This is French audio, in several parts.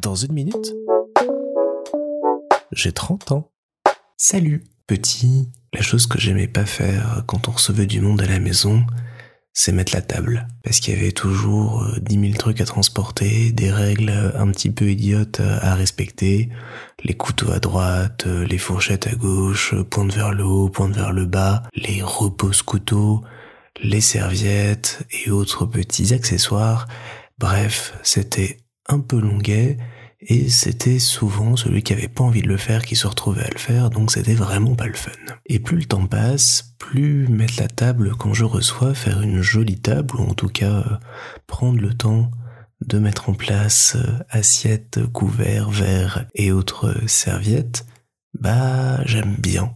Dans une minute, j'ai 30 ans. Salut, petit. La chose que j'aimais pas faire quand on recevait du monde à la maison, c'est mettre la table. Parce qu'il y avait toujours euh, dix mille trucs à transporter, des règles un petit peu idiotes à respecter, les couteaux à droite, euh, les fourchettes à gauche, pointe vers le haut, pointe vers le bas, les repose-couteaux, les serviettes et autres petits accessoires. Bref, c'était peu longuet et c'était souvent celui qui avait pas envie de le faire qui se retrouvait à le faire, donc c'était vraiment pas le fun. Et plus le temps passe, plus mettre la table quand je reçois, faire une jolie table, ou en tout cas euh, prendre le temps de mettre en place euh, assiettes, couverts, verres et autres serviettes, bah j'aime bien.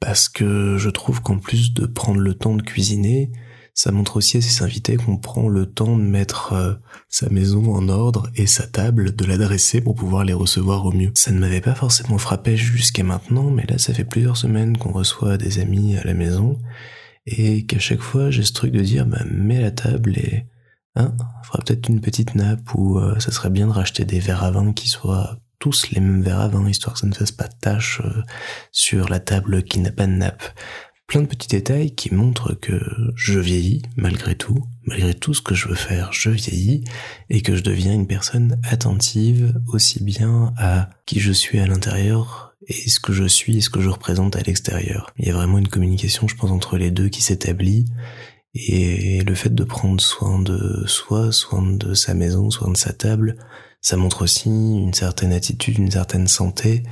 Parce que je trouve qu'en plus de prendre le temps de cuisiner, ça montre aussi à ses invités qu'on prend le temps de mettre euh, sa maison en ordre et sa table, de l'adresser pour pouvoir les recevoir au mieux. Ça ne m'avait pas forcément frappé jusqu'à maintenant, mais là ça fait plusieurs semaines qu'on reçoit des amis à la maison et qu'à chaque fois j'ai ce truc de dire bah mets la table et hein, fera peut-être une petite nappe ou euh, ça serait bien de racheter des verres à vin qui soient tous les mêmes verres à vin histoire que ça ne fasse pas de tâche euh, sur la table qui n'a pas de nappe plein de petits détails qui montrent que je vieillis malgré tout, malgré tout ce que je veux faire, je vieillis et que je deviens une personne attentive aussi bien à qui je suis à l'intérieur et ce que je suis et ce que je représente à l'extérieur. Il y a vraiment une communication, je pense, entre les deux qui s'établit et le fait de prendre soin de soi, soin de sa maison, soin de sa table, ça montre aussi une certaine attitude, une certaine santé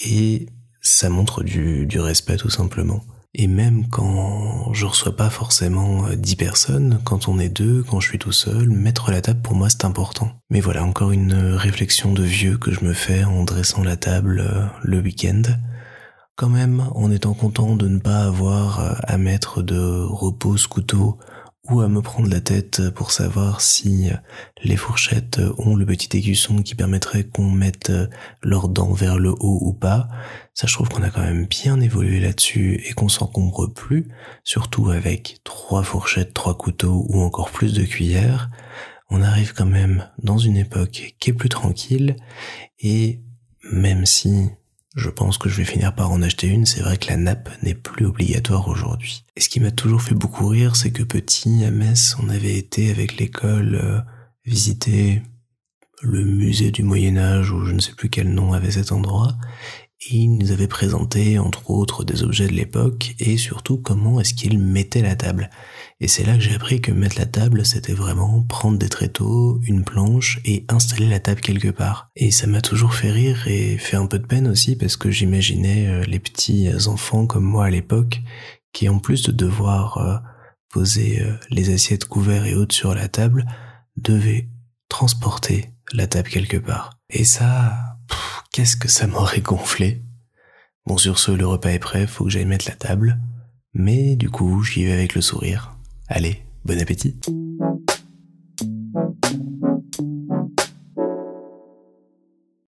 et ça montre du, du respect tout simplement. Et même quand je reçois pas forcément 10 euh, personnes, quand on est deux, quand je suis tout seul, mettre la table pour moi c'est important. Mais voilà, encore une réflexion de vieux que je me fais en dressant la table euh, le week-end. Quand même, en étant content de ne pas avoir euh, à mettre de repose couteau ou à me prendre la tête pour savoir si les fourchettes ont le petit aiguisson qui permettrait qu'on mette leurs dents vers le haut ou pas. Ça, je trouve qu'on a quand même bien évolué là-dessus et qu'on s'encombre plus, surtout avec trois fourchettes, trois couteaux ou encore plus de cuillères. On arrive quand même dans une époque qui est plus tranquille et même si je pense que je vais finir par en acheter une. C'est vrai que la nappe n'est plus obligatoire aujourd'hui. Et ce qui m'a toujours fait beaucoup rire, c'est que petit, à Metz, on avait été avec l'école euh, visiter le musée du Moyen Âge, ou je ne sais plus quel nom avait cet endroit, il nous avait présenté entre autres des objets de l'époque et surtout comment est-ce qu'il mettait la table. Et c'est là que j'ai appris que mettre la table, c'était vraiment prendre des tréteaux, une planche et installer la table quelque part. Et ça m'a toujours fait rire et fait un peu de peine aussi parce que j'imaginais euh, les petits enfants comme moi à l'époque qui en plus de devoir euh, poser euh, les assiettes couverts et autres sur la table, devaient transporter la table quelque part. Et ça, qu'est-ce que ça m'aurait gonflé. Bon, sur ce, le repas est prêt, faut que j'aille mettre la table. Mais du coup, j'y vais avec le sourire. Allez, bon appétit.